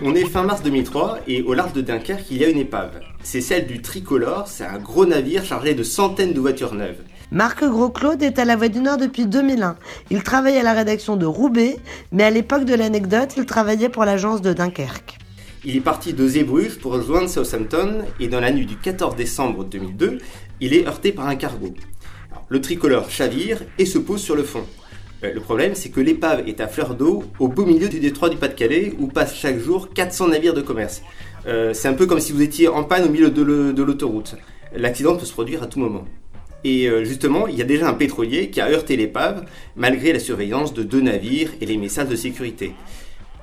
On est fin mars 2003 et au large de Dunkerque, il y a une épave. C'est celle du Tricolore, c'est un gros navire chargé de centaines de voitures neuves. Marc Gros-Claude est à la Voix du Nord depuis 2001. Il travaille à la rédaction de Roubaix, mais à l'époque de l'anecdote, il travaillait pour l'agence de Dunkerque. Il est parti de Zeebrugge pour rejoindre Southampton et dans la nuit du 14 décembre 2002, il est heurté par un cargo. le tricolore chavire et se pose sur le fond. Euh, le problème, c'est que l'épave est à fleur d'eau au beau milieu du détroit du Pas-de-Calais où passent chaque jour 400 navires de commerce. Euh, c'est un peu comme si vous étiez en panne au milieu de l'autoroute. L'accident peut se produire à tout moment. Et euh, justement, il y a déjà un pétrolier qui a heurté l'épave malgré la surveillance de deux navires et les messages de sécurité.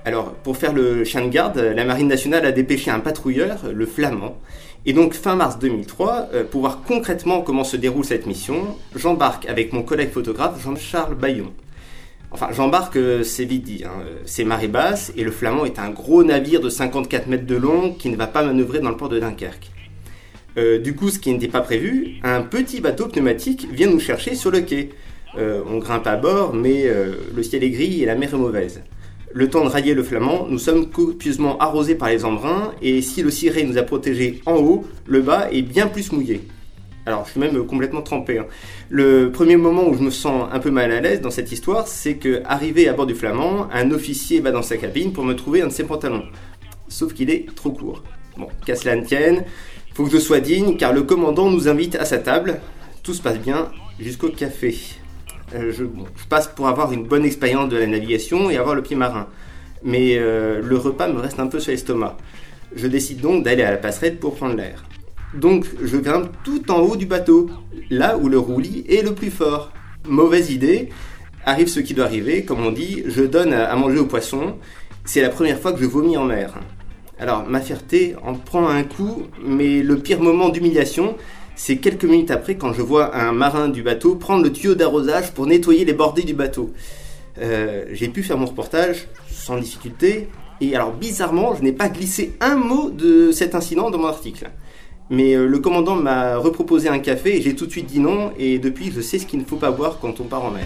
Alors, pour faire le chien de garde, la Marine nationale a dépêché un patrouilleur, le Flamand. Et donc, fin mars 2003, pour voir concrètement comment se déroule cette mission, j'embarque avec mon collègue photographe Jean-Charles Bayon. Enfin, j'embarque, euh, c'est vite dit. Hein. C'est marée basse et le Flamand est un gros navire de 54 mètres de long qui ne va pas manœuvrer dans le port de Dunkerque. Euh, du coup, ce qui n'était pas prévu, un petit bateau pneumatique vient nous chercher sur le quai. Euh, on grimpe à bord, mais le ciel est gris et la mer est mauvaise. Le temps de rallier le flamand, nous sommes copieusement arrosés par les embruns, et si le ciré nous a protégés en haut, le bas est bien plus mouillé. Alors, je suis même complètement trempé. Hein. Le premier moment où je me sens un peu mal à l'aise dans cette histoire, c'est que, arrivé à bord du Flamand, un officier va dans sa cabine pour me trouver un de ses pantalons. Sauf qu'il est trop court. Bon, qu'à cela ne tienne, faut que je sois digne, car le commandant nous invite à sa table. Tout se passe bien jusqu'au café. Euh, je, passe pour avoir une bonne expérience de la navigation et avoir le pied marin. Mais euh, le repas me reste un peu sur l'estomac. Je décide donc d'aller à la passerelle pour prendre l'air. Donc je grimpe tout en haut du bateau, là où le roulis est le plus fort. Mauvaise idée, arrive ce qui doit arriver, comme on dit, je donne à manger aux poissons, c'est la première fois que je vomis en mer. Alors ma fierté en prend un coup, mais le pire moment d'humiliation, c'est quelques minutes après quand je vois un marin du bateau prendre le tuyau d'arrosage pour nettoyer les bordées du bateau. Euh, j'ai pu faire mon reportage sans difficulté, et alors bizarrement, je n'ai pas glissé un mot de cet incident dans mon article. Mais euh, le commandant m'a reproposé un café et j'ai tout de suite dit non. Et depuis, je sais ce qu'il ne faut pas boire quand on part en mer.